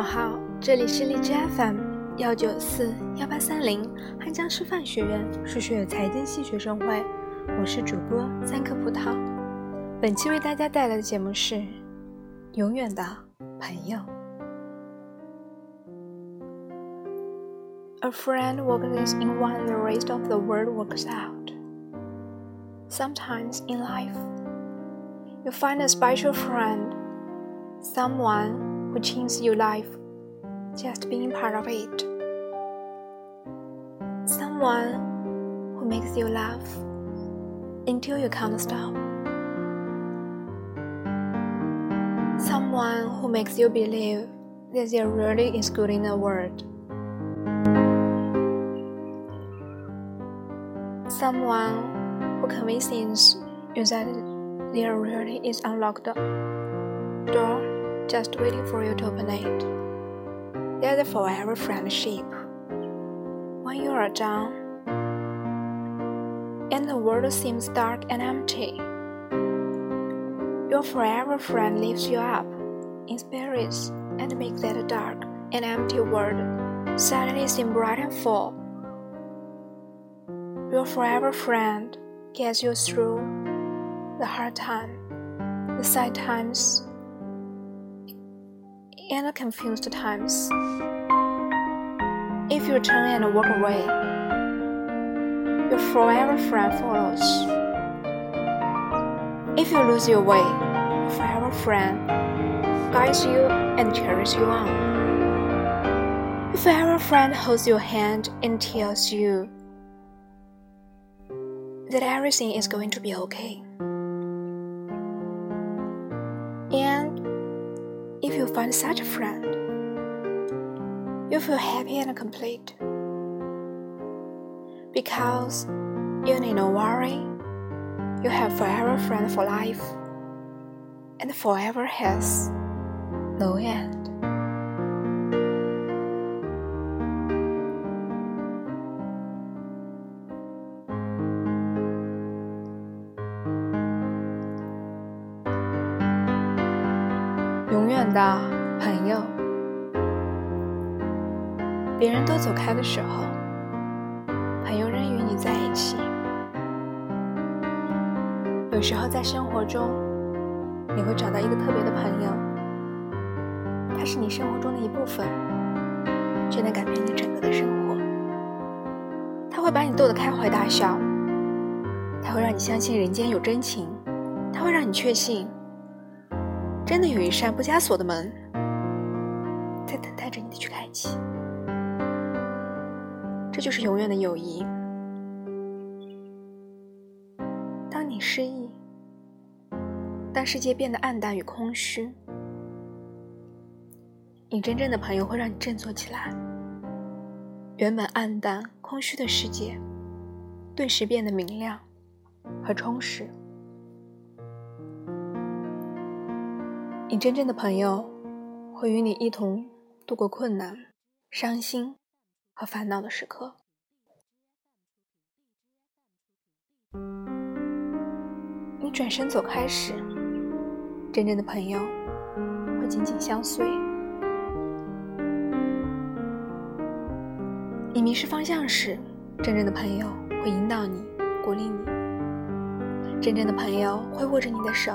们好，这里是荔枝 FM 幺九四幺八三零汉江师范学院数学与财经系学生会，我是主播三颗葡萄。本期为大家带来的节目是《永远的朋友》。A friend walks in one the rest of the world works out. Sometimes in life, you find a special friend, someone who changes your life just being part of it. Someone who makes you laugh until you can't stop. Someone who makes you believe that there really is good in the world. Someone who convinces you that there really is unlocked door just waiting for you to open it. They're the forever friendship. When you are down and the world seems dark and empty, your forever friend lifts you up in spirits and makes that dark and empty world suddenly seem bright and full. Your forever friend gets you through the hard time, the sad times, and confused times. If you turn and walk away, your forever friend follows. If you lose your way, your forever friend guides you and carries you on. Your forever friend holds your hand and tells you that everything is going to be okay. if you find such a friend, you feel happy and complete. Because you need no worry, you have forever friend for life, and forever has no end. 永远的 朋友。别人都走开的时候，朋友仍与你在一起。有时候在生活中，你会找到一个特别的朋友，他是你生活中的一部分，却能改变你整个的生活。他会把你逗得开怀大笑，他会让你相信人间有真情，他会让你确信。真的有一扇不加锁的门，在等待着你的去开启。这就是永远的友谊。当你失意，当世界变得暗淡与空虚，你真正的朋友会让你振作起来。原本暗淡空虚的世界，顿时变得明亮和充实。你真正的朋友，会与你一同度过困难、伤心和烦恼的时刻。你转身走开时，真正的朋友会紧紧相随。你迷失方向时，真正的朋友会引导你、鼓励你。真正的朋友会握着你的手，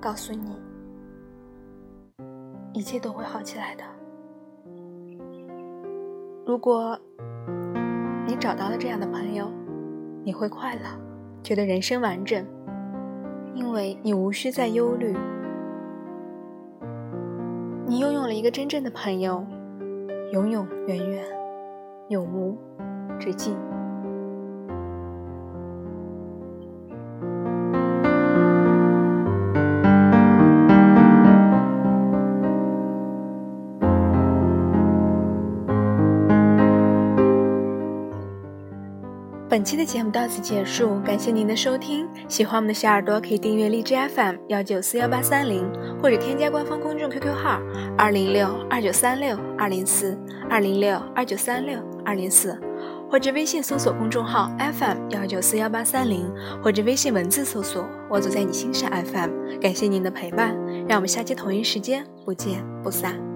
告诉你。一切都会好起来的。如果你找到了这样的朋友，你会快乐，觉得人生完整，因为你无需再忧虑。你拥有了一个真正的朋友，永永远远，永无止境。本期的节目到此结束，感谢您的收听。喜欢我们的小耳朵可以订阅荔枝 FM 幺九四幺八三零，或者添加官方公众 QQ 号二零六二九三六二零四二零六二九三六二零四，或者微信搜索公众号 FM 幺九四幺八三零，或者微信文字搜索“我走在你心上 FM”。感谢您的陪伴，让我们下期同一时间不见不散。